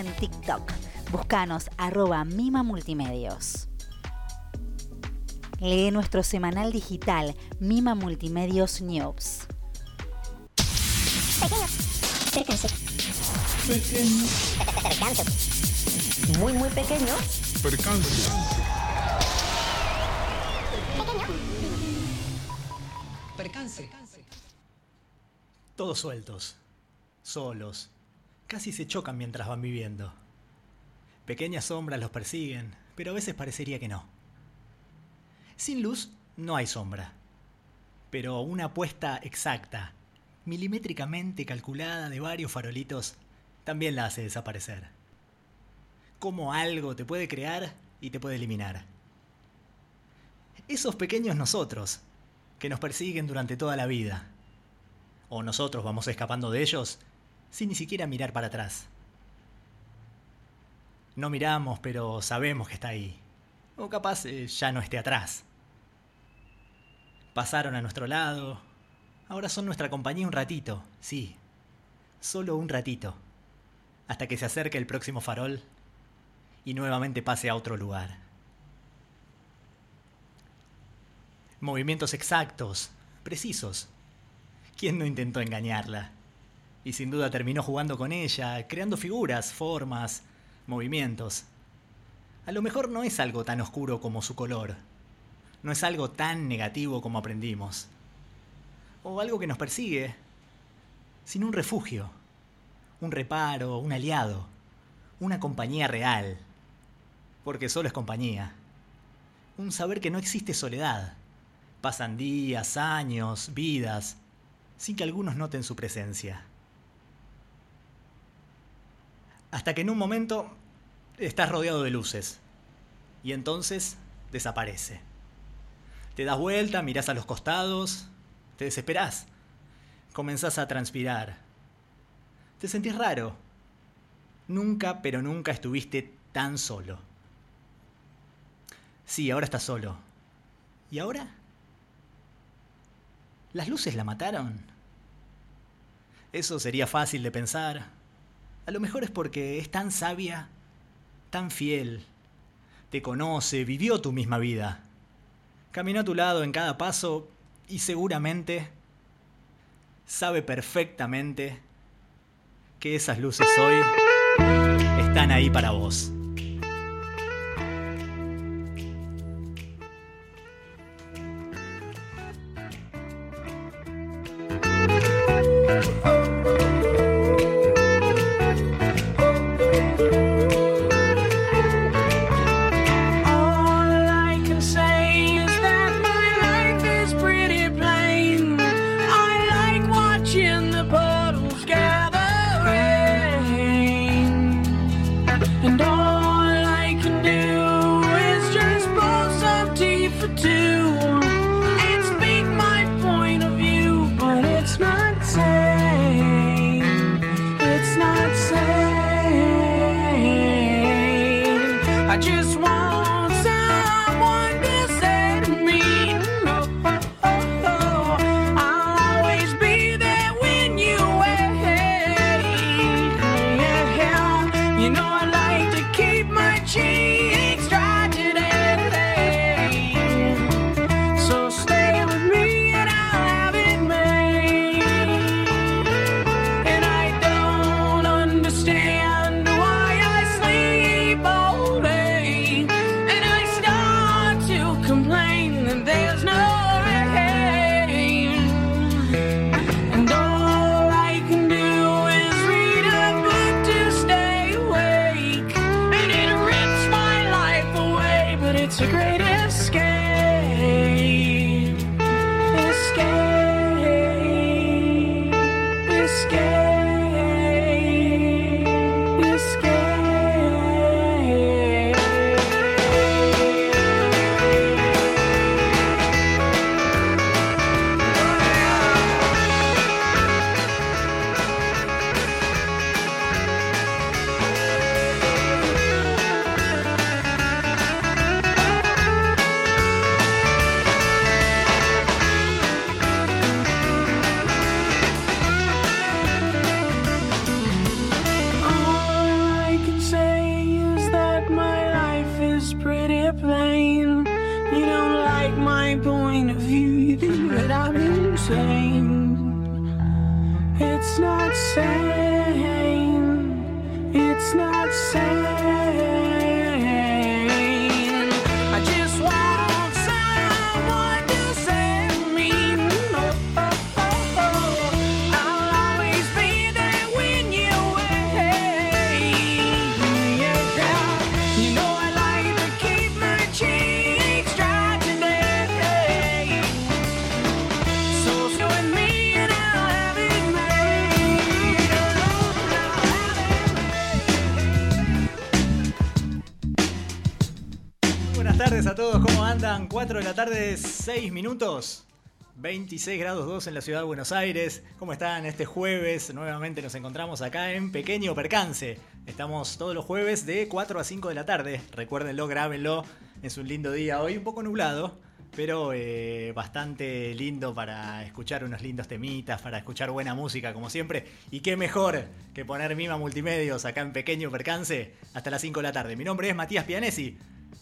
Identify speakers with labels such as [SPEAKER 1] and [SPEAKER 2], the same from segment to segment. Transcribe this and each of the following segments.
[SPEAKER 1] en TikTok. Búscanos arroba Mima Multimedios. Lee nuestro semanal digital Mima Multimedios News.
[SPEAKER 2] Pequeño. Pequeño. Pequeño. Muy, muy pequeño.
[SPEAKER 3] Percance.
[SPEAKER 4] Percance.
[SPEAKER 5] Todos sueltos, solos, casi se chocan mientras van viviendo. Pequeñas sombras los persiguen, pero a veces parecería que no. Sin luz no hay sombra, pero una apuesta exacta, milimétricamente calculada de varios farolitos, también la hace desaparecer. Cómo algo te puede crear y te puede eliminar. Esos pequeños nosotros, que nos persiguen durante toda la vida. O nosotros vamos escapando de ellos sin ni siquiera mirar para atrás. No miramos, pero sabemos que está ahí. O capaz eh, ya no esté atrás. Pasaron a nuestro lado. Ahora son nuestra compañía un ratito, sí. Solo un ratito. Hasta que se acerque el próximo farol y nuevamente pase a otro lugar. Movimientos exactos, precisos. ¿Quién no intentó engañarla? Y sin duda terminó jugando con ella, creando figuras, formas, movimientos. A lo mejor no es algo tan oscuro como su color. No es algo tan negativo como aprendimos. O algo que nos persigue, sino un refugio, un reparo, un aliado, una compañía real. Porque solo es compañía. Un saber que no existe soledad. Pasan días, años, vidas, sin que algunos noten su presencia. Hasta que en un momento estás rodeado de luces. Y entonces desaparece. Te das vuelta, mirás a los costados, te desesperás. Comenzás a transpirar. Te sentís raro. Nunca, pero nunca estuviste tan solo. Sí, ahora estás solo. ¿Y ahora? ¿Las luces la mataron? Eso sería fácil de pensar. A lo mejor es porque es tan sabia, tan fiel, te conoce, vivió tu misma vida. Caminó a tu lado en cada paso y seguramente sabe perfectamente que esas luces hoy están ahí para vos. Buenas tardes a todos, ¿cómo andan? 4 de la tarde, 6 minutos. 26 grados 2 en la ciudad de Buenos Aires. ¿Cómo están? Este jueves nuevamente nos encontramos acá en Pequeño Percance. Estamos todos los jueves de 4 a 5 de la tarde. Recuérdenlo, grábenlo. Es un lindo día hoy, un poco nublado, pero eh, bastante lindo para escuchar unos lindos temitas, para escuchar buena música como siempre. Y qué mejor que poner Mima Multimedios acá en Pequeño Percance hasta las 5 de la tarde. Mi nombre es Matías Pianesi.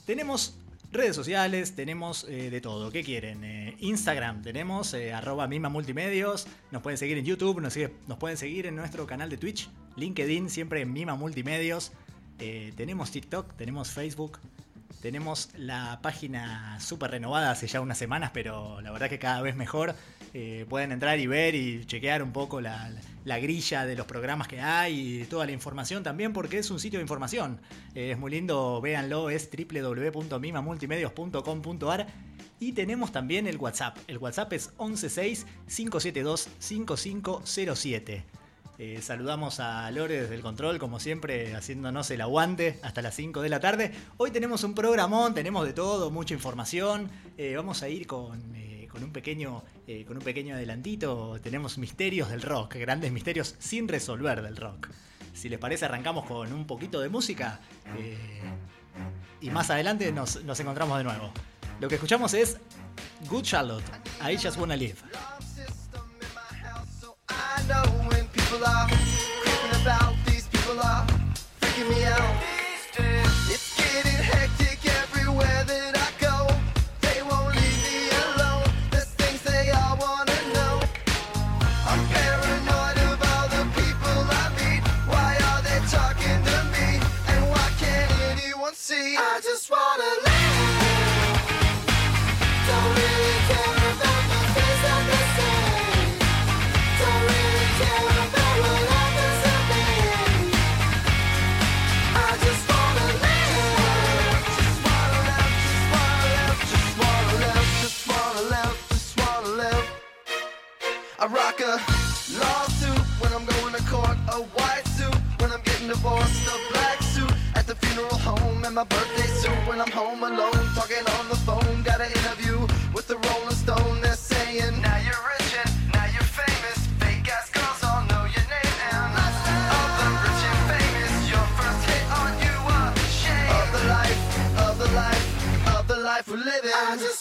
[SPEAKER 5] Tenemos redes sociales, tenemos eh, de todo. ¿Qué quieren? Eh, Instagram, tenemos eh, arroba Mima Multimedios. Nos pueden seguir en YouTube, nos pueden seguir en nuestro canal de Twitch. LinkedIn, siempre en Mima Multimedios. Eh, tenemos TikTok, tenemos Facebook. Tenemos la página súper renovada hace ya unas semanas, pero la verdad que cada vez mejor. Eh, pueden entrar y ver y chequear un poco la, la grilla de los programas que hay y toda la información también, porque es un sitio de información. Eh, es muy lindo, véanlo, es www.mimamultimedios.com.ar. Y tenemos también el WhatsApp. El WhatsApp es 116-572-5507. Eh, saludamos a Lore desde el control, como siempre, haciéndonos el aguante hasta las 5 de la tarde. Hoy tenemos un programón, tenemos de todo, mucha información. Eh, vamos a ir con, eh, un pequeño, con un pequeño adelantito. Tenemos misterios del rock, grandes misterios sin resolver del rock. Si les parece, arrancamos con un poquito de música. y más adelante nos encontramos de nuevo. Lo que escuchamos es Good Charlotte, I Just Wanna Live.
[SPEAKER 3] People are creeping about, these people are freaking me out. It's getting hectic divorced, a black suit at the funeral home, and my birthday suit when I'm home alone, talking on the phone. Got an interview with the Rolling Stone. They're saying, Now you're rich and now you're famous. Fake ass girls all know your name, and of the rich and famous, your first hit on you a shame of the life, of the life, of the life we're living.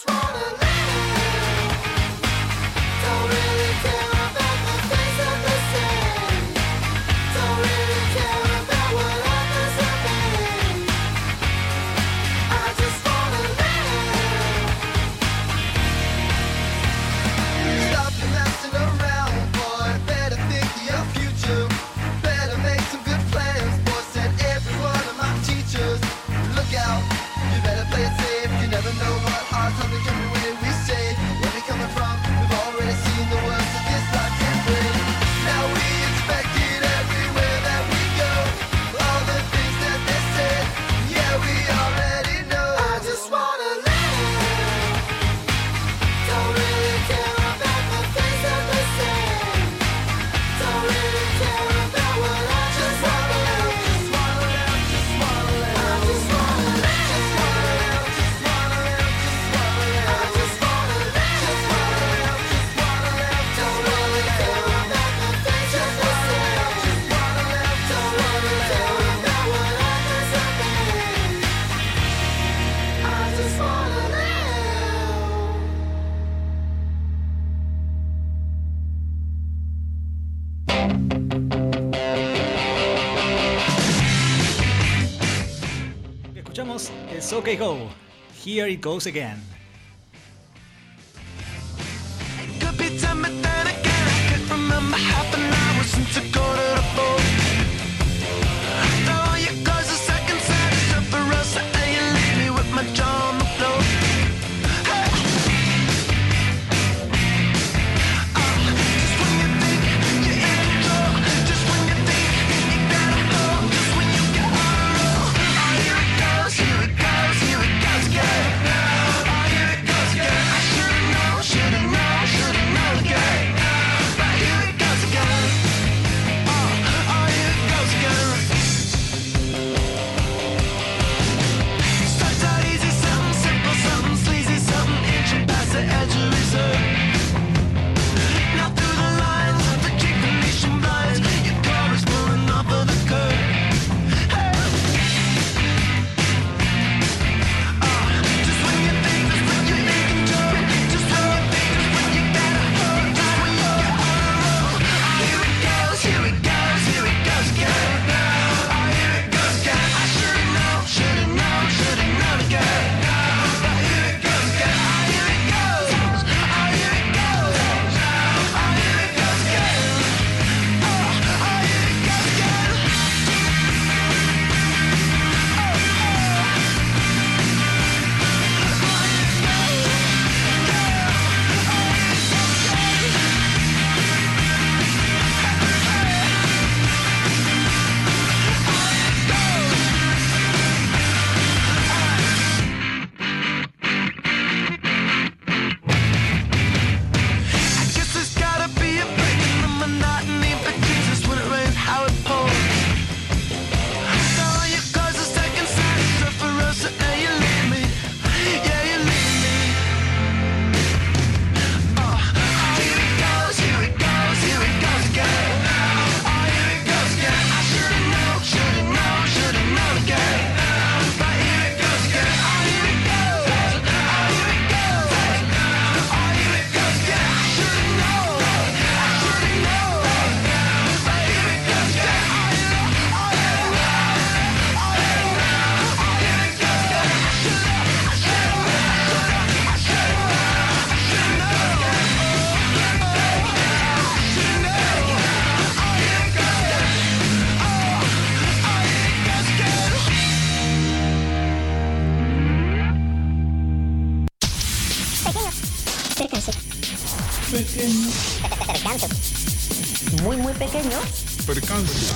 [SPEAKER 5] Lo que escuchamos es OK Go, Here It Goes Again.
[SPEAKER 2] Percance. Muy, muy pequeño.
[SPEAKER 4] Percance.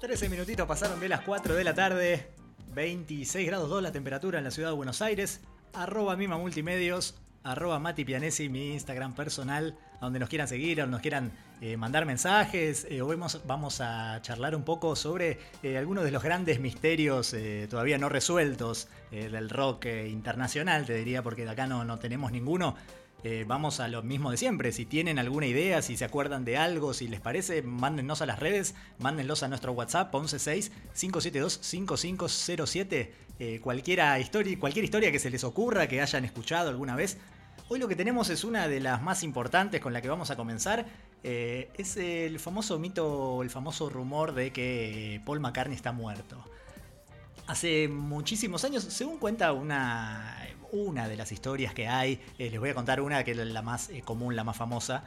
[SPEAKER 5] 13 minutitos pasaron de las 4 de la tarde. 26 grados 2 la temperatura en la ciudad de Buenos Aires. Arroba Mima Multimedios. Arroba Mati Pianesi, mi Instagram personal. A donde nos quieran seguir, a donde nos quieran eh, mandar mensajes. Eh, hoy vamos, vamos a charlar un poco sobre eh, algunos de los grandes misterios todavía no resueltos del rock internacional, te diría, porque de acá no, no tenemos ninguno. Vamos a lo mismo de siempre. Si tienen alguna idea, si se acuerdan de algo, si les parece, mándennos a las redes, mándenlos a nuestro WhatsApp 116-572-5507. Eh, cualquiera historia, cualquier historia que se les ocurra, que hayan escuchado alguna vez. Hoy lo que tenemos es una de las más importantes con la que vamos a comenzar. Eh, es el famoso mito, el famoso rumor de que Paul McCartney está muerto. Hace muchísimos años, según cuenta una, una de las historias que hay, eh, les voy a contar una que es la más eh, común, la más famosa.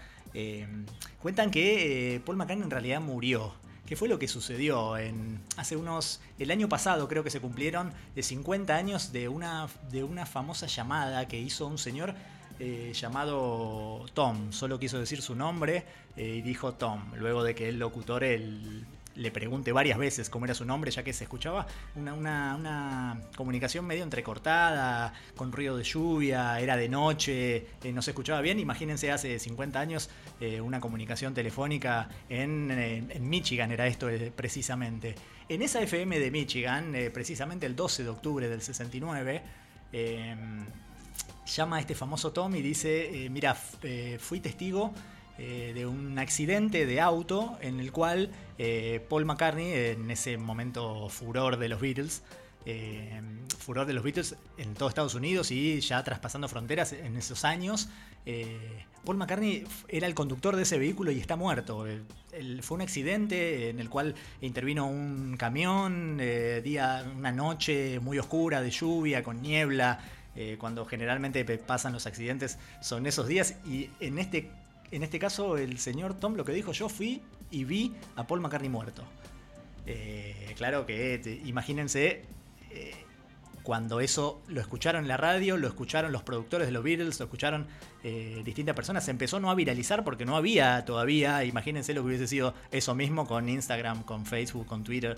[SPEAKER 5] cuentan que Paul McCartney en realidad murió. ¿Qué fue lo que sucedió? En, hace unos. El año pasado creo que se cumplieron de 50 años de una, de una famosa llamada que hizo un señor eh, llamado Tom. Solo quiso decir su nombre eh, y dijo Tom. Luego de que el locutor le pregunte varias veces cómo era su nombre, ya que se escuchaba una, comunicación medio entrecortada, con ruido de lluvia, era de noche, eh, no se escuchaba bien. Imagínense hace 50 años una comunicación telefónica en, Michigan, era esto precisamente. En esa FM de Michigan, precisamente el 12 de octubre del 69, eh, llama a este famoso Tom y dice, eh, mira, eh, fui testigo eh, de un accidente de auto en el cual Paul McCartney, en ese momento furor de los Beatles, furor de los Beatles en todo Estados Unidos y ya traspasando fronteras en esos años. Paul McCartney era el conductor de ese vehículo y está muerto. Fue un accidente en el cual intervino un camión, día, una noche muy oscura de lluvia, con niebla. Eh, cuando generalmente pasan los accidentes son esos días. Y en este, en este caso, el señor Tom lo que dijo: Yo fui y vi a Paul McCartney muerto. Eh, claro que, imagínense, eh, cuando eso lo escucharon en la radio, lo escucharon los productores de los Beatles, lo escucharon distintas personas, se empezó no a viralizar porque no había todavía, imagínense lo que hubiese sido eso mismo con Instagram, con Facebook, con Twitter.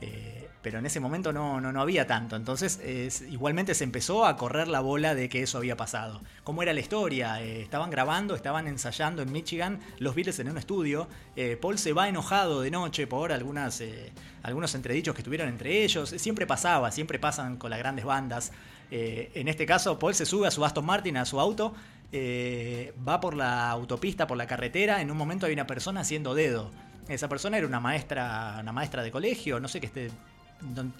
[SPEAKER 5] Eh, pero en ese momento no, no, no había tanto. Entonces, es- igualmente se empezó a correr la bola de que eso había pasado. ¿Cómo era la historia? Eh, estaban grabando, estaban ensayando en Michigan los Beatles en un estudio. Eh, Paul se va enojado de noche por algunas, algunos entredichos que estuvieron entre ellos. Siempre pasaba, siempre pasan con las grandes bandas. En este caso, Paul se sube a su Aston Martin, a su auto, va por la autopista, por la carretera. En un momento hay una persona haciendo dedo. Esa persona era una maestra, una maestra de colegio, no sé que esté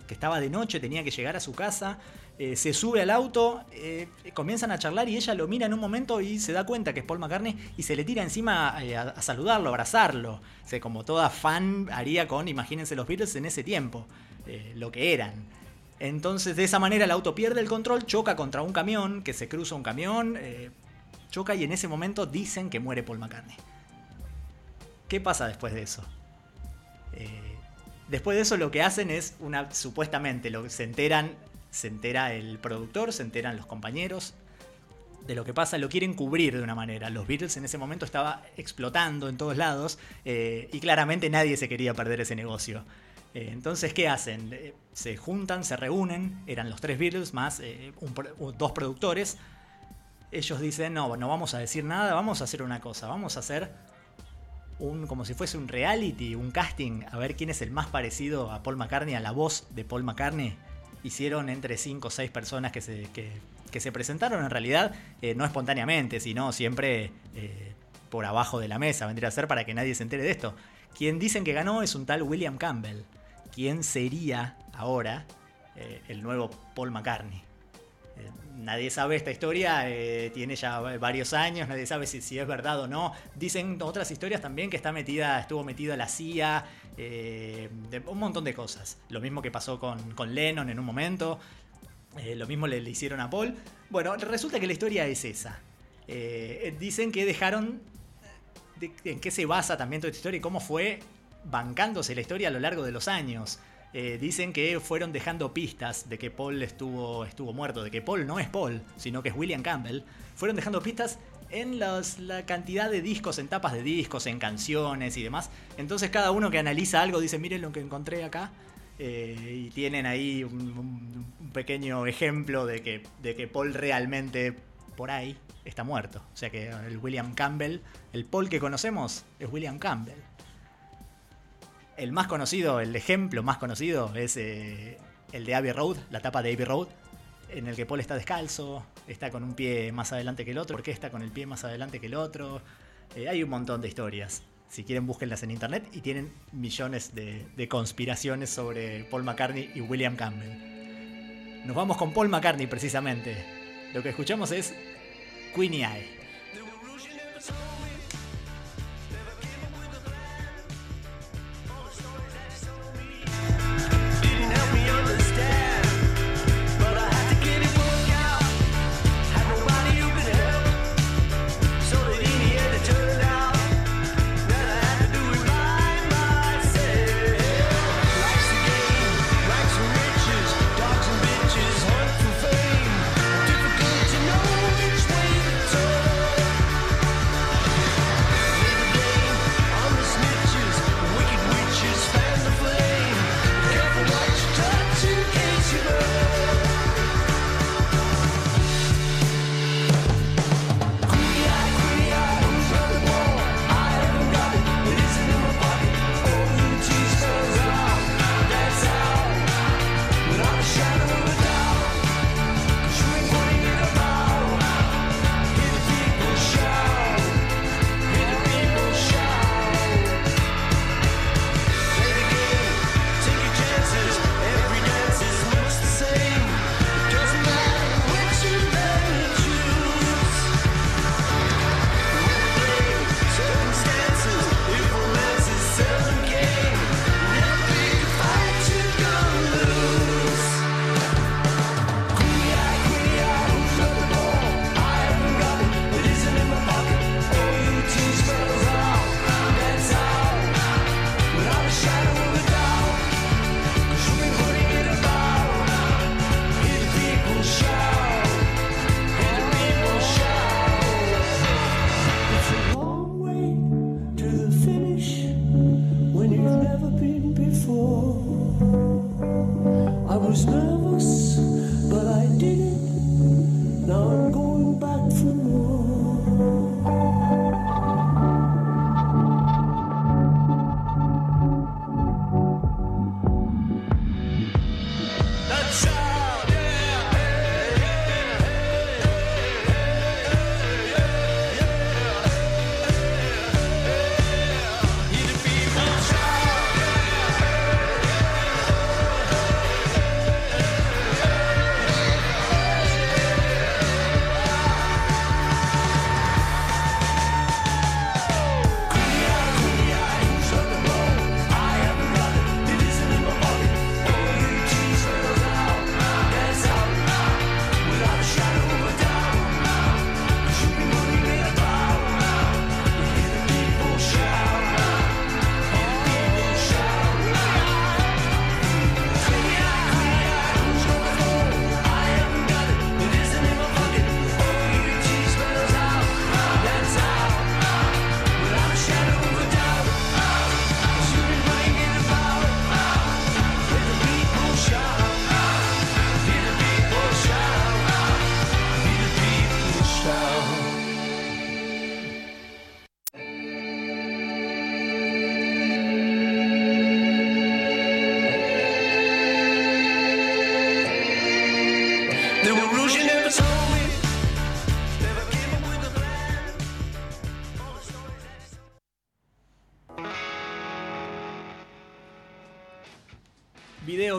[SPEAKER 5] que estaba de noche, tenía que llegar a su casa, eh, se sube al auto, eh, comienzan a charlar y ella lo mira en un momento y se da cuenta que es Paul McCartney y se le tira encima eh, a, saludarlo, a abrazarlo. O como toda fan haría con, imagínense los Beatles en ese tiempo, lo que eran. Entonces de esa manera el auto pierde el control, choca contra un camión, que se cruza un camión, choca y en ese momento dicen que muere Paul McCartney. ¿Qué pasa después de eso? Eh, después de eso lo que hacen es una supuestamente lo se enteran se entera el productor se enteran los compañeros de lo que pasa lo quieren cubrir de una manera. Los Beatles en ese momento estaba explotando en todos lados eh, y claramente nadie se quería perder ese negocio. Eh, entonces qué hacen se juntan se reúnen eran los tres Beatles más dos productores. Ellos dicen no no vamos a decir nada vamos a hacer una cosa vamos a hacer un, como si fuese un reality, un casting, a ver quién es el más parecido a Paul McCartney, a la voz de Paul McCartney. Hicieron entre 5 o 6 personas que se, que, se presentaron en realidad, eh, no espontáneamente, sino siempre eh, por abajo de la mesa, vendría a ser para que nadie se entere de esto. Quien dicen que ganó es un tal William Campbell. ¿Quién sería ahora eh, el nuevo Paul McCartney? Nadie sabe esta historia, eh, tiene ya varios años, nadie sabe si, es verdad o no. Dicen otras historias también que está metida, estuvo metida la CIA, eh, de un montón de cosas. Lo mismo que pasó con, Lennon en un momento, eh, lo mismo le, hicieron a Paul. Bueno, resulta que la historia es esa. Dicen que dejaron de- en qué se basa también toda esta historia y cómo fue bancándose la historia a lo largo de los años. Eh, dicen que fueron dejando pistas de que Paul estuvo, estuvo muerto, de que Paul no es Paul, sino que es William Campbell. Fueron dejando pistas en la cantidad de discos, en tapas de discos, en canciones y demás. Entonces cada uno que analiza algo dice, miren lo que encontré acá. Eh, y tienen ahí un, un- un pequeño ejemplo de que, de que Paul realmente por ahí está muerto. O sea que el William Campbell, el Paul que conocemos, es William Campbell. El más conocido, el ejemplo más conocido es eh, el de Abbey Road, la tapa de Abbey Road, en el que Paul está descalzo, está con un pie más adelante que el otro, ¿por qué está con el pie más adelante que el otro? Eh, hay un montón de historias. Si quieren, búsquenlas en internet y tienen millones de, de conspiraciones sobre Paul McCartney y William Campbell. Nos vamos con Paul McCartney precisamente. Lo que escuchamos es Queenie Eye.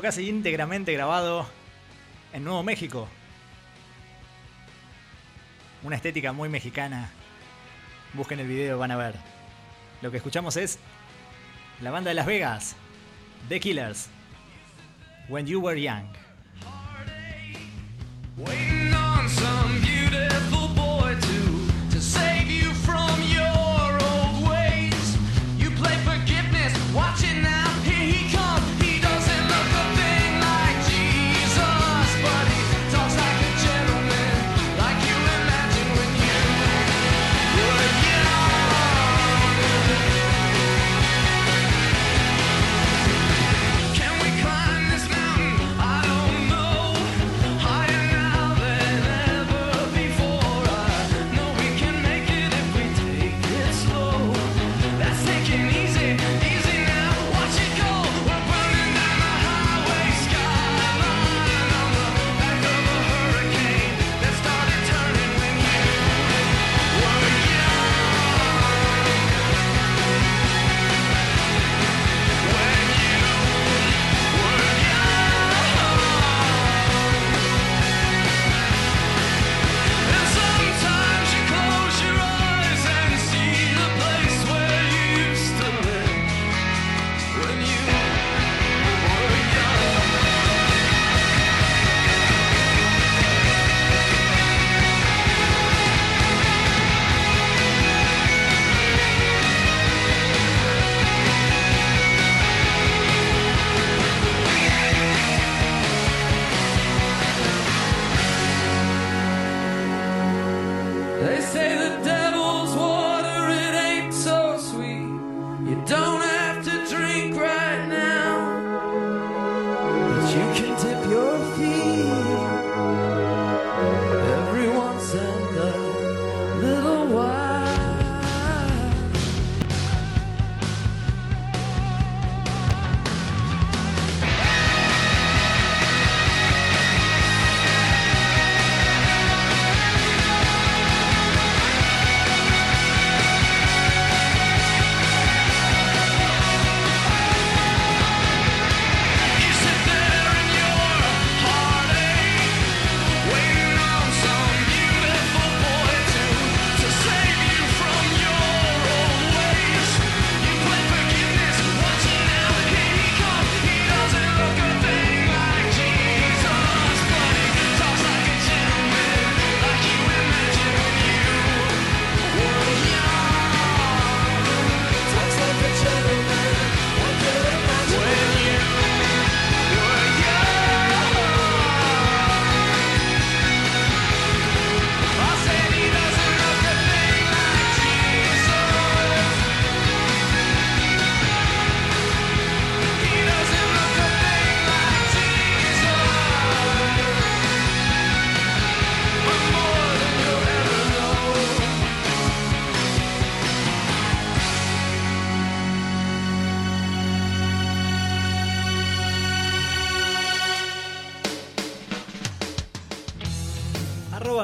[SPEAKER 6] Casi íntegramente grabado en Nuevo México. Una estética muy mexicana. Busquen el video, van a ver. Lo que escuchamos es la banda de Las Vegas, The Killers, When You Were Young.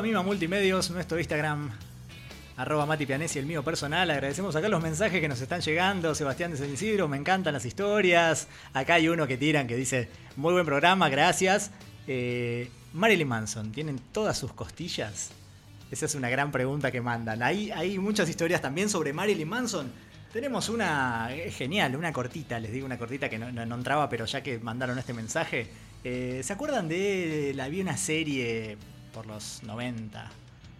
[SPEAKER 6] Mima Multimedios, nuestro Instagram. Arroba Mati Pianesi, el mío personal. Agradecemos acá los mensajes que nos están llegando. Sebastián de San Isidro, me encantan las historias. Acá hay uno que tiran que dice, muy buen programa, gracias. Eh, Marilyn Manson, ¿tienen todas sus costillas? Esa es una gran pregunta que mandan. Hay, hay muchas historias también sobre Marilyn Manson. Tenemos una genial, una cortita, les digo una cortita que no, entraba, pero ya que mandaron este mensaje. eh, ¿Se acuerdan de la vi una serie por los 90?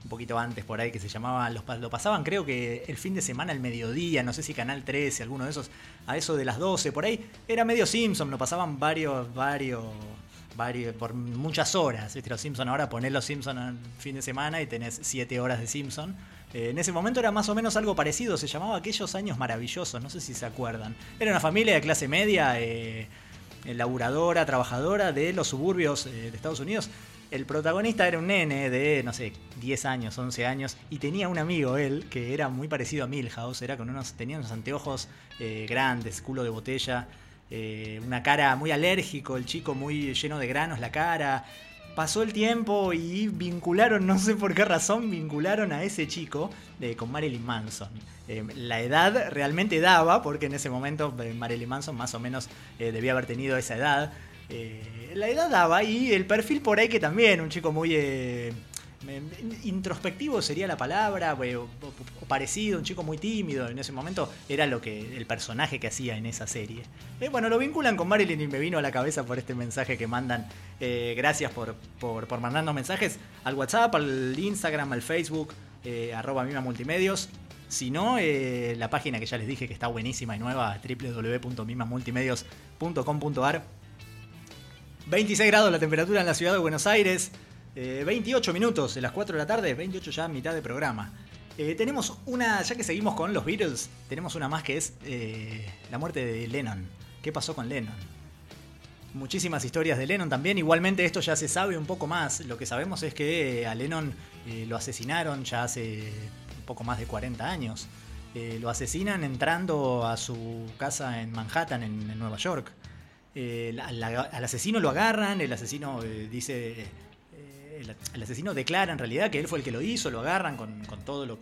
[SPEAKER 6] Un poquito antes por ahí que se llamaba, los, lo pasaban creo que el fin de semana al mediodía, no sé si Canal 13, alguno de esos, a eso de las 12, por ahí. Era medio Simpson, lo pasaban varios, varios, varios, por muchas horas. ¿viste? Los Simpson ahora ponés los Simpson al fin de semana y tenés 7 horas de Simpson. Eh, en ese momento era más o menos algo parecido, se llamaba Aquellos Años Maravillosos, no sé si se acuerdan. Era una familia de clase media, eh, eh, laburadora, trabajadora de los suburbios eh, de Estados Unidos. El protagonista era un nene de, no sé, 10 años, 11 años, y tenía un amigo él que era muy parecido a Milhouse, era con unos, tenía unos anteojos eh, grandes, culo de botella, eh, una cara muy alérgico, el chico muy lleno de granos la cara.
[SPEAKER 5] pasó el tiempo y vincularon, no sé por qué razón, vincularon a ese chico eh, con Marilyn Manson. Eh, la edad realmente daba, porque en ese momento Marilyn Manson más o menos debía haber tenido esa edad. La edad daba y el perfil por ahí que también, un chico muy... eh, introspectivo sería la palabra, o, o- parecido, un chico muy tímido en ese momento, era lo que el personaje que hacía en esa serie. Eh, bueno, lo vinculan con Marilyn y me vino a la cabeza por este mensaje que mandan. Eh, gracias por, por, mandarnos mensajes al WhatsApp, al Instagram, al Facebook, eh, arroba Mima Multimedios. Si no, eh, la página que ya les dije que está buenísima y nueva, www.mimamultimedios.com.ar 26 grados la temperatura en la ciudad de Buenos Aires. eh, 28 minutos de las 4 de la tarde, 28 ya mitad de programa. Eh, tenemos una, ya que seguimos con los Beatles, tenemos una más que es eh, la muerte de Lennon. ¿Qué pasó con Lennon? Muchísimas historias de Lennon también. Igualmente esto ya se sabe un poco más. Lo que sabemos es que eh, a Lennon eh, lo asesinaron ya hace un poco más de 40 años. Eh, lo asesinan entrando a su casa en Manhattan, en Nueva York. Eh, al asesino lo agarran, el asesino eh, dice, eh, el, asesino declara en realidad que él fue el que lo hizo, lo agarran con, con todo lo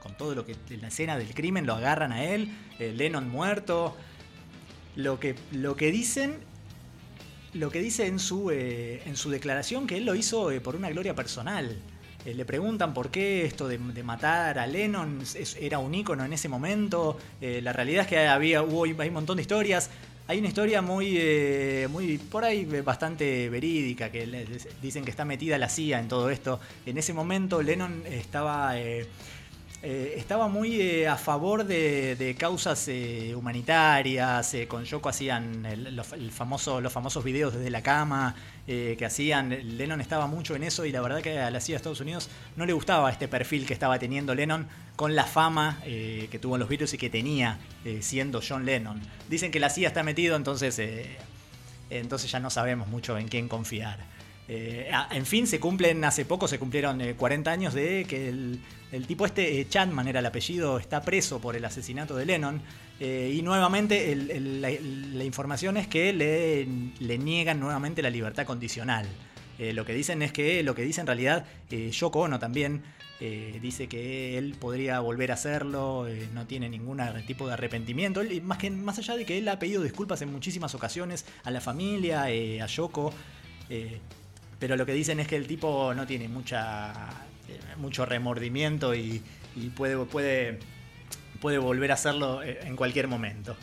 [SPEAKER 5] con todo lo que en la escena del crimen lo agarran a él, Lennon muerto. Lo que, lo que dicen lo que dice en su, en su declaración que él lo hizo por una gloria personal. Le preguntan por qué esto de, matar a Lennon era un ícono en ese momento. La realidad es que había, hubo, hay un montón de historias. Hay una historia muy, eh, muy por ahí bastante verídica, que dicen que está metida la CIA en todo esto. En ese momento Lennon estaba... eh, eh, estaba muy eh, a favor de, causas eh, humanitarias. eh, con Yoko hacían los, los famosos videos desde la cama que hacían. Lennon estaba mucho en eso y la verdad que a la CIA de Estados Unidos no le gustaba este perfil que estaba teniendo Lennon con la fama que tuvo en los Beatles y que tenía siendo John Lennon. Dicen que la CIA está metido, entonces, entonces ya no sabemos mucho en quién confiar. Eh, en fin, se cumplen, hace poco se cumplieron eh, 40 años de que el, tipo este, eh, Chapman era el apellido, está preso por el asesinato de Lennon. eh, y nuevamente la, información es que le, niegan nuevamente la libertad condicional. Eh, lo que dicen es que, lo que dice en realidad eh, Yoko Ono también, eh, dice que él podría volver a hacerlo, eh, no tiene ningún tipo de arrepentimiento. Más, que, más allá de que él ha pedido disculpas en muchísimas ocasiones a la familia, eh, a Yoko. Pero lo que dicen es que el tipo no tiene mucha eh, mucho remordimiento y, y puede, puede, puede volver a hacerlo eh, en cualquier momento.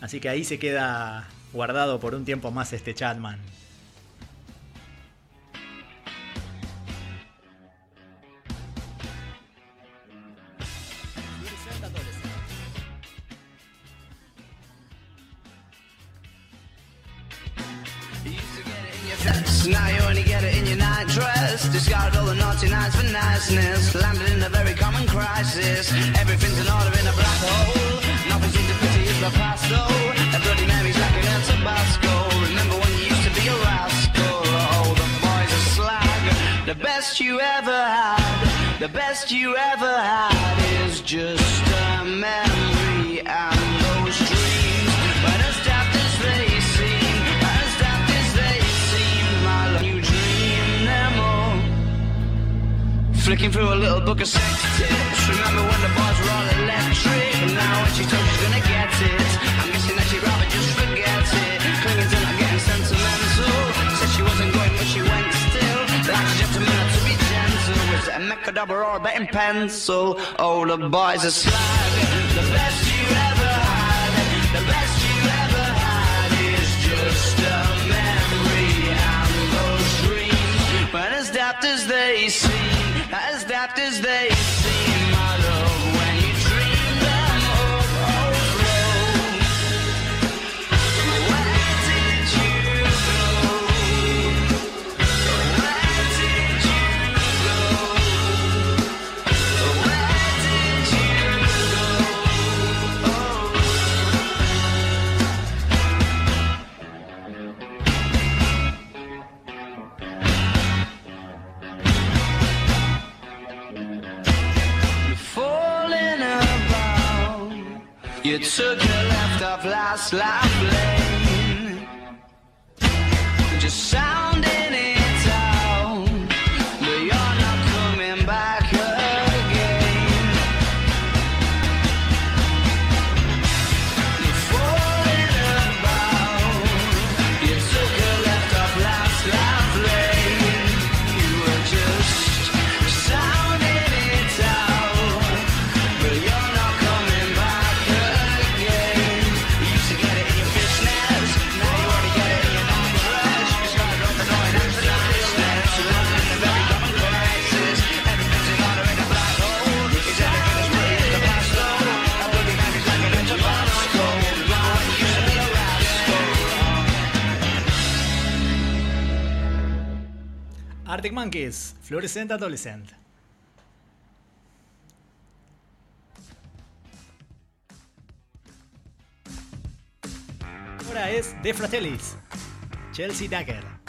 [SPEAKER 5] Así que ahí se queda guardado por un tiempo más este Chatman.
[SPEAKER 7] Dress. Discarded all the naughty nights for niceness. Landed in a very common crisis. Everything's in order in a black hole. Nothing seems to pity is the past though. A bloody memory's like an El Tabasco. Remember when you used to be a rascal? Oh, the boys are slag. The best you ever had, the best you ever had is just a memory Flicking through a little book of sex tips. Remember when the bars were all electric? And now when she told she's gonna get it, I'm guessing that she'd rather just forget it. Clinging to not getting sentimental. Said she wasn't going, but she went still. Like a gentleman had to be gentle. Was it a Mechadabra or a betting pencil? Oh, the boys are slag. The best you ever had, the best took the left of last laugh lane. Arctic Monkeys, Fluorescent Adolescent. Ahora es De Fratellis, Chelsea Dagger.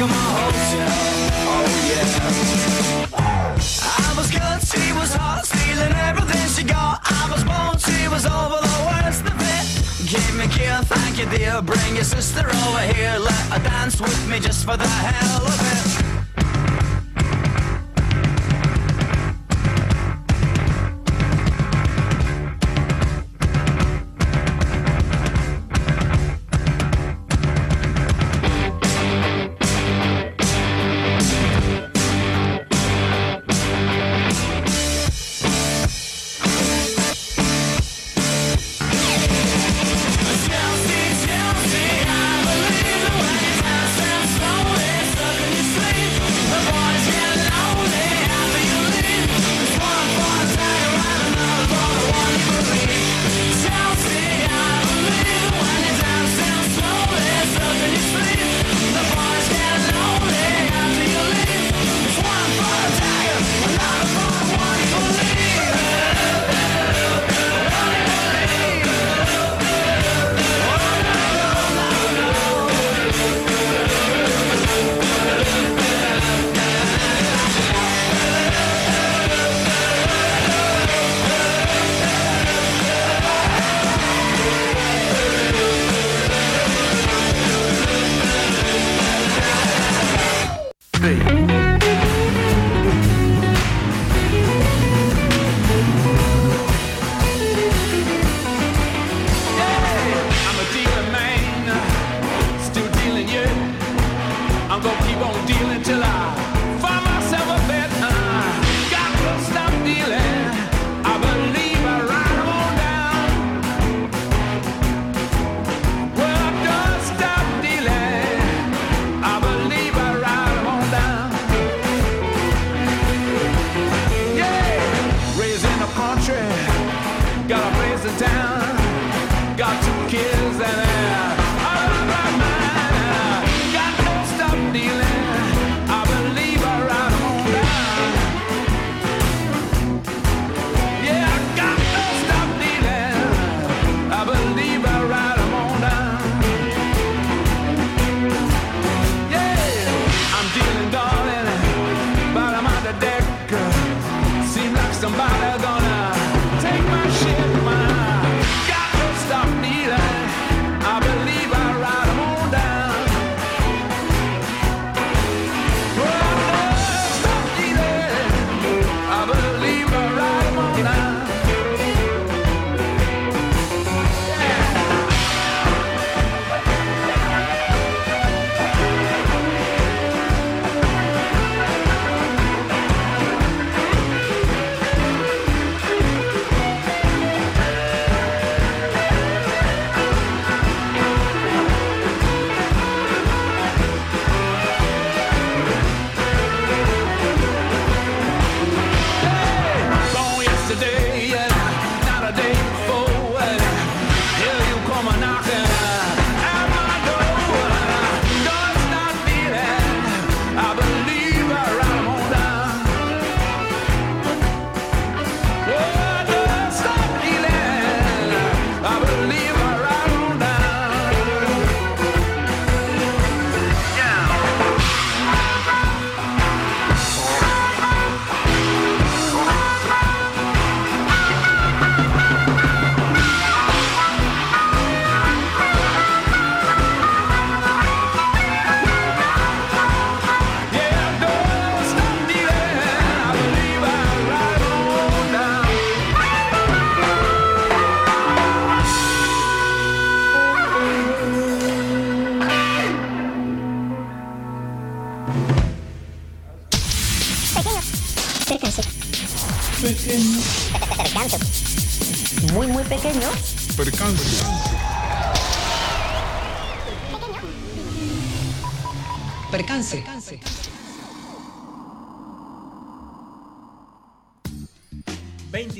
[SPEAKER 8] back my hotel. Oh yeah. I was good, she was hot, stealing everything she got. I was born, she was over the worst of it. Give me a thank you dear. Bring your sister over here, let her dance with me just for the hell of it.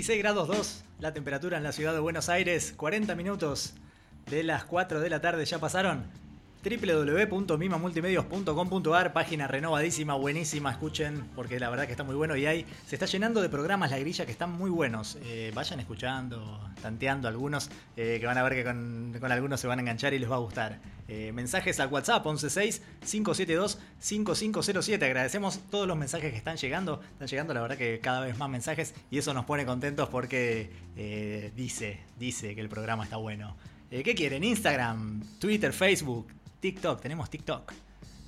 [SPEAKER 5] 26 grados 2, la temperatura en la ciudad de Buenos Aires, 40 minutos de las 4 de la tarde ya pasaron. www.mimamultimedios.com.ar, página renovadísima, buenísima, escuchen, porque la verdad que está muy bueno y ahí se está llenando de programas la grilla que están muy buenos. Eh, vayan escuchando, tanteando algunos, eh, que van a ver que con, algunos se van a enganchar y les va a gustar. Eh, mensajes al WhatsApp 116-572-5507. Agradecemos todos los mensajes que están llegando. Están llegando, la verdad, que cada vez más mensajes y eso nos pone contentos porque dice, dice que el programa está bueno. ¿Qué quieren? Instagram, Twitter, Facebook, TikTok. Tenemos TikTok.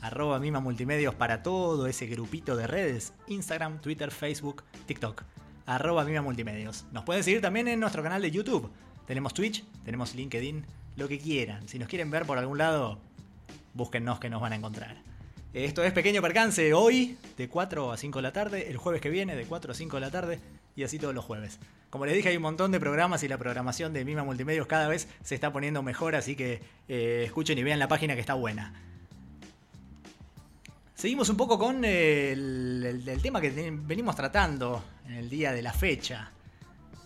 [SPEAKER 5] Arroba Mima Multimedios para todo ese grupito de redes. Instagram, Twitter, Facebook, TikTok. Arroba Mima Multimedios. Nos pueden seguir también en nuestro canal de YouTube. Tenemos Twitch, tenemos LinkedIn, lo que quieran. Si nos quieren ver por algún lado, búsquennos que nos van a encontrar. Esto es Pequeño Percance hoy, de 4 a 5 de la tarde, el jueves que viene, de 4 a 5 de la tarde, y así todos los jueves. Como les dije, hay un montón de programas y la programación de Mima Multimedios cada vez se está poniendo mejor, así que eh, escuchen y vean la página que está buena. Seguimos un poco con el, el- tema que venimos tratando en el día de la fecha.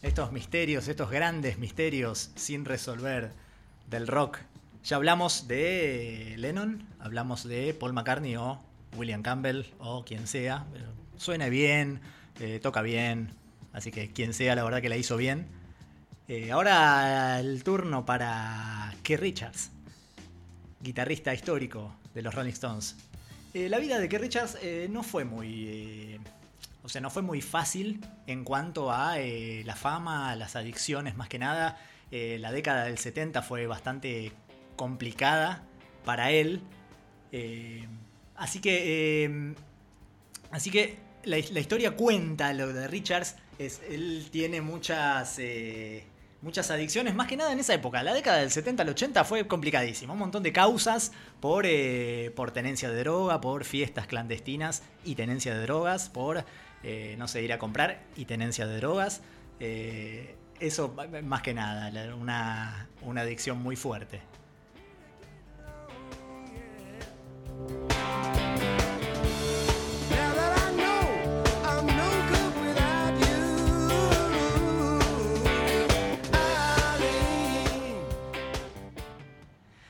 [SPEAKER 5] Estos misterios, estos grandes misterios sin resolver del rock. Ya hablamos de Lennon, hablamos de Paul McCartney o William Campbell o quien sea. Suena bien, eh, toca bien, así que quien sea la verdad que la hizo bien. Eh, ahora el turno para Keith Richards, guitarrista histórico de los Rolling Stones. Eh, la vida de Keith Richards eh, no fue muy... o sea, no fue muy fácil en cuanto a la fama, las adicciones más que nada. La década del 70 fue bastante complicada para él. Así que... así que la, la historia cuenta lo de Richards. Él tiene muchas... eh, Muchas adicciones, más que nada en esa época. La década del 70 al 80 fue complicadísima. Un montón de causas por, eh, por tenencia de droga, por fiestas clandestinas y tenencia de drogas, por, eh, no sé, ir a comprar y tenencia de drogas. Eso más que nada, una, una adicción muy fuerte.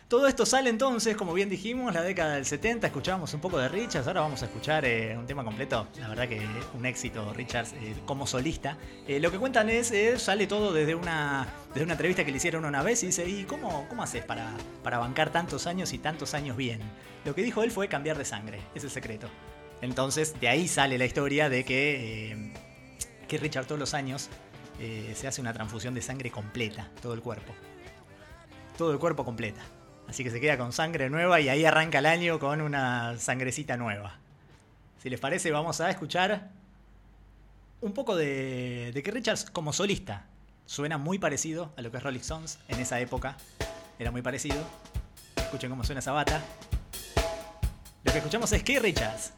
[SPEAKER 5] Todo esto sale entonces, como bien dijimos, la década del 70, escuchábamos un poco de Richards, ahora vamos a escuchar eh, un tema completo, la verdad que un éxito Richards eh, como solista. Eh, lo que cuentan es, sale todo desde una, desde una entrevista que le hicieron una vez y dice, ¿y cómo, cómo haces para, para bancar tantos años y tantos años bien? Lo que dijo él fue cambiar de sangre, es el secreto. Entonces, de ahí sale la historia de que, que Richard todos los años se hace una transfusión de sangre completa, todo el cuerpo todo el cuerpo completa. Así que se queda con sangre nueva y ahí arranca el año con una sangrecita nueva. Si les parece, vamos a escuchar un poco de, de que Richards como solista suena muy parecido a lo que es Rolling Stones en esa época. Era muy parecido. Escuchen cómo suena esa bata. Lo que escuchamos es Keith Richards.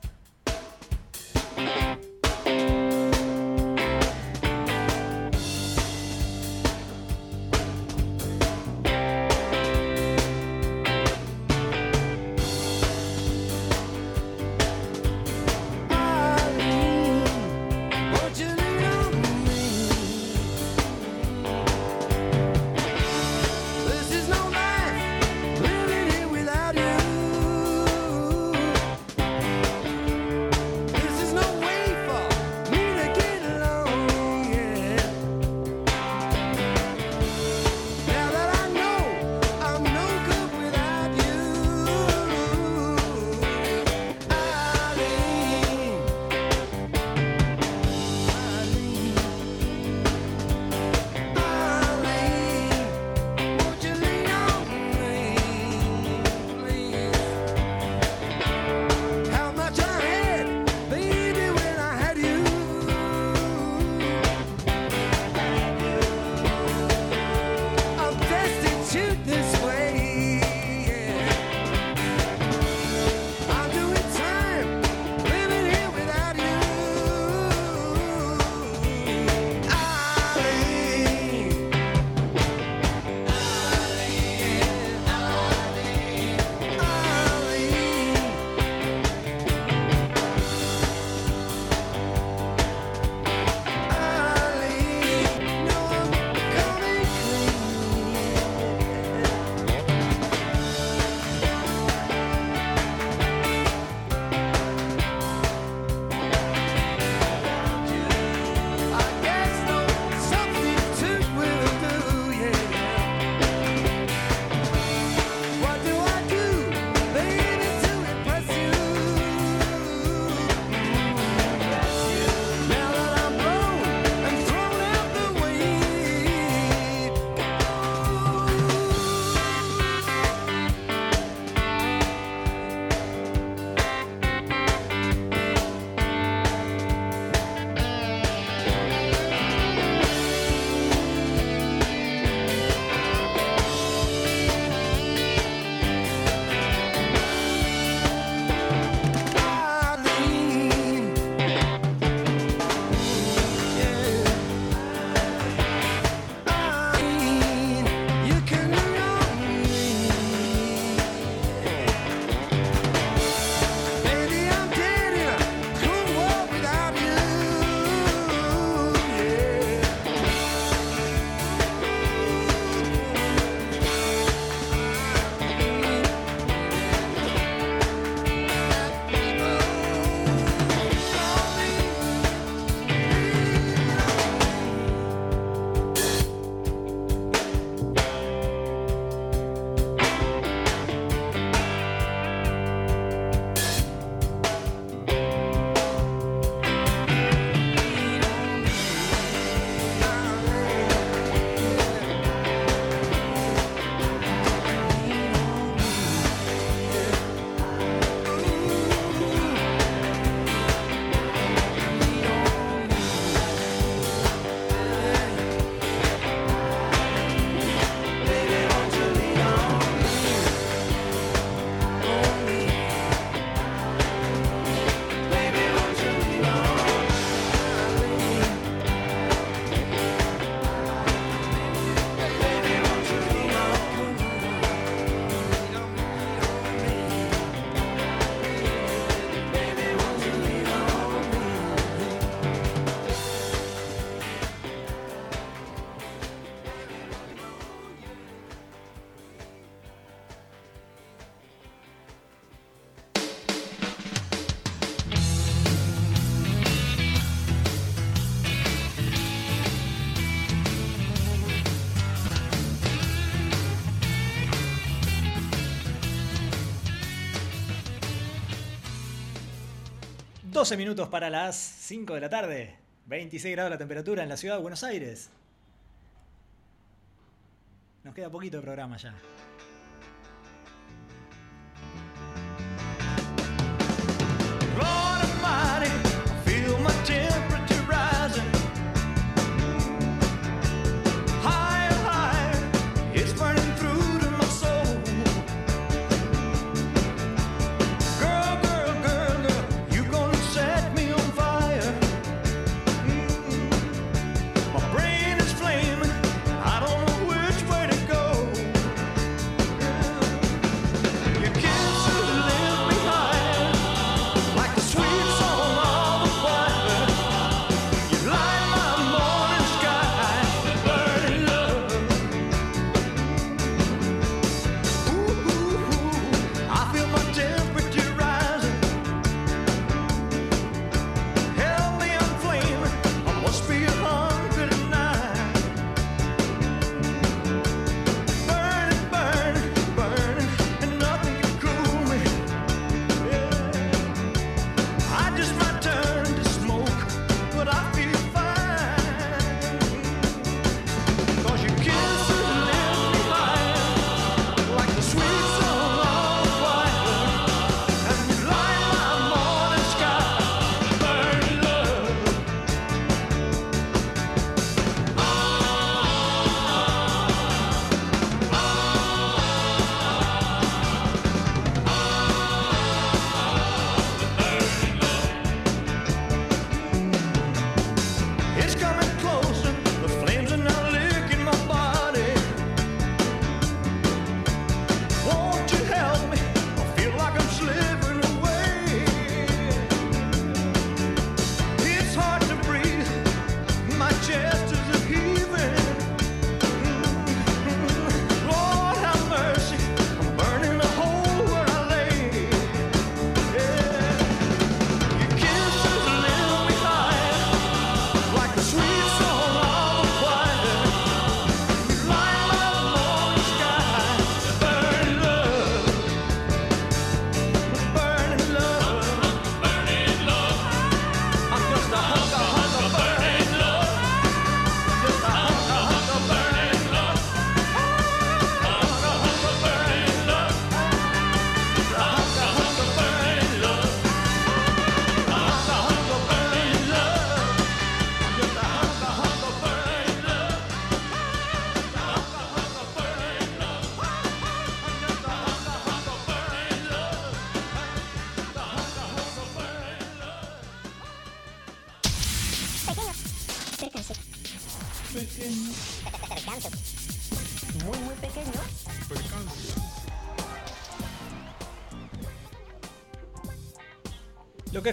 [SPEAKER 5] 12 minutos para las 5 de la tarde. 26 grados la temperatura en la ciudad de Buenos Aires. Nos queda poquito de programa ya.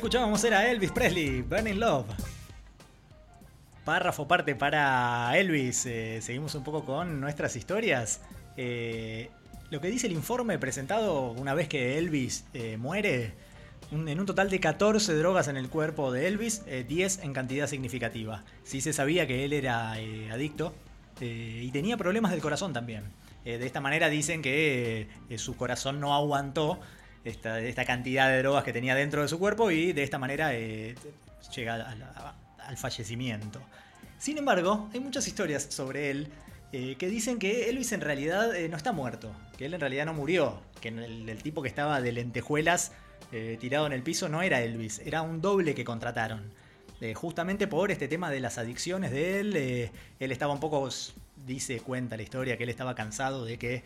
[SPEAKER 5] Escuchábamos era Elvis Presley, Burning Love. Párrafo parte para Elvis. Eh, seguimos un poco con nuestras historias. Eh, lo que dice el informe presentado una vez que Elvis eh, muere, en un total de 14 drogas en el cuerpo de Elvis, eh, 10 en cantidad significativa. Sí se sabía que él era adicto y tenía problemas del corazón también. De esta manera dicen que su corazón no aguantó esta, cantidad de drogas que tenía dentro de su cuerpo y de esta manera eh, llega a la- al fallecimiento. Sin embargo, hay muchas historias sobre él eh, que dicen que Elvis en realidad eh, no está muerto, que él en realidad no murió, que el, tipo que estaba de lentejuelas eh, tirado en el piso no era Elvis, era un doble que contrataron. Justamente por este tema de las adicciones de él, él estaba un poco, dice, cuenta la historia, que él estaba cansado de que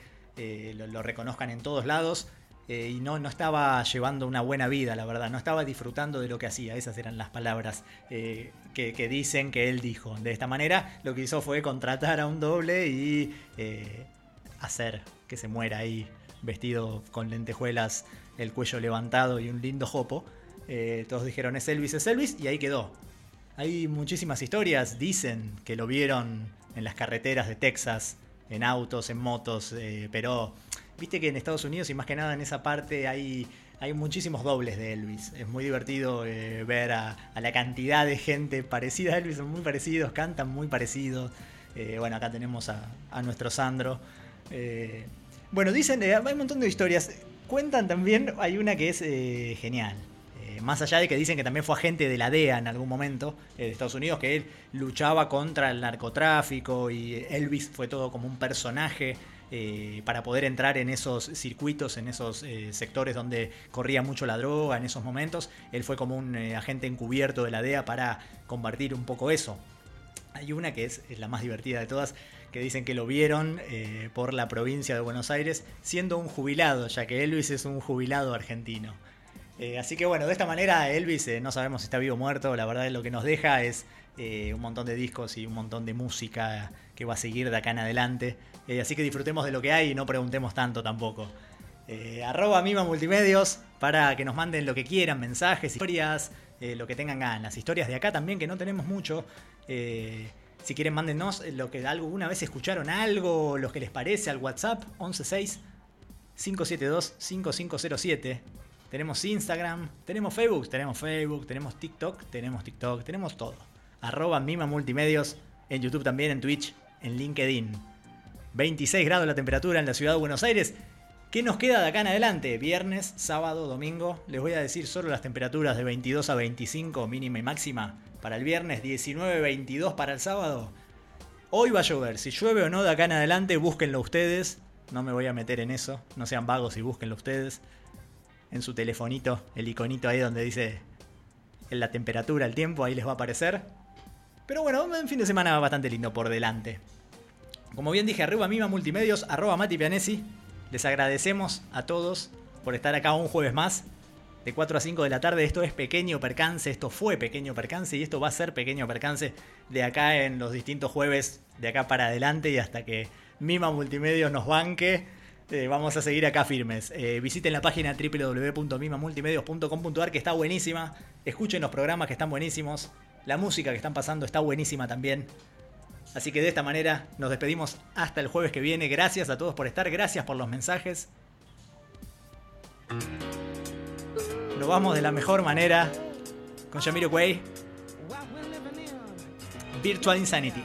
[SPEAKER 5] lo reconozcan en todos lados eh, y no, no estaba llevando una buena vida, la verdad, no estaba disfrutando de lo que hacía, esas eran las palabras eh, que, dicen que él dijo. De esta manera, lo que hizo fue contratar a un doble y eh, hacer que se muera ahí, vestido con lentejuelas, el cuello levantado y un lindo jopo. Todos dijeron es Elvis, es Elvis, y ahí quedó. Hay muchísimas historias, dicen que lo vieron en las carreteras de Texas, en autos, en motos, pero viste que en Estados Unidos y más que nada en esa parte hay, hay muchísimos dobles de Elvis. Es muy divertido eh, ver a, la cantidad de gente parecida a Elvis, son muy parecidos, cantan muy parecidos. Eh, bueno, acá tenemos a, a nuestro Sandro. Eh, bueno, dicen, hay un montón de historias. Cuentan también, hay una que es genial. Más allá de que dicen que también fue agente de la DEA en algún momento de Estados Unidos, que él luchaba contra el narcotráfico y Elvis fue todo como un personaje eh, para poder entrar en esos circuitos, en esos eh, sectores donde corría mucho la droga en esos momentos. Él fue como un eh, agente encubierto de la DEA para combatir un poco eso. Hay una que es, la más divertida de todas, que dicen que lo vieron por la provincia de Buenos Aires siendo un jubilado, ya que Elvis es un jubilado argentino. Así que bueno, de esta manera Elvis no sabemos si está vivo o muerto, la verdad lo que nos deja es un montón de discos y un montón de música que va a seguir de acá en adelante. Eh, así que disfrutemos de lo que hay y no preguntemos tanto tampoco. Eh, arroba Mima Multimedios para que nos manden lo que quieran, mensajes, historias, eh, lo que tengan ganas. Historias de acá también, que no tenemos mucho. Si quieren, mándennos lo que alguna vez escucharon algo, lo que les parece al WhatsApp 116 572 5507. Tenemos Instagram, tenemos Facebook, tenemos Facebook, tenemos TikTok, tenemos TikTok, tenemos todo. Arroba Mima Multimedios, en YouTube también, en Twitch, en LinkedIn. 26 grados la temperatura en la ciudad de Buenos Aires. ¿Qué nos queda de acá en adelante? Viernes, sábado, domingo. Les voy a decir solo las temperaturas de 22 a 25 mínima y máxima para el viernes, 19 22 para el sábado. Hoy va a llover. Si llueve o no de acá en adelante, búsquenlo ustedes. No me voy a meter en eso. No sean vagos y búsquenlo ustedes. En su telefonito, el iconito ahí donde dice la temperatura, el tiempo, ahí les va a aparecer. Pero bueno, un fin de semana bastante lindo por delante. Como bien dije, arriba Mima Multimedios, arroba Mati Pianesi. Les agradecemos a todos por estar acá un jueves más. De 4 a 5 de la tarde. Esto es pequeño percance. Esto fue pequeño percance. Y esto va a ser pequeño percance de acá en los distintos jueves. De acá para adelante. Y hasta que Mima Multimedios nos banque. eh, vamos a seguir acá firmes. Eh, visiten la página www.mimamultimedios.com.ar que está buenísima. Escuchen los programas que están buenísimos. La música que están pasando está buenísima también. Así que de esta manera nos despedimos hasta el jueves que viene. Gracias a todos por estar, gracias por los mensajes. Nos vamos de la mejor manera con Yamiro Quay, Virtual Insanity.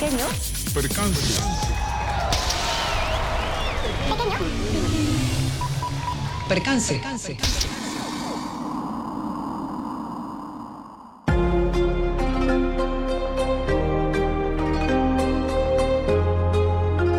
[SPEAKER 2] Muy, muy pequeño.
[SPEAKER 4] Percance. Percance.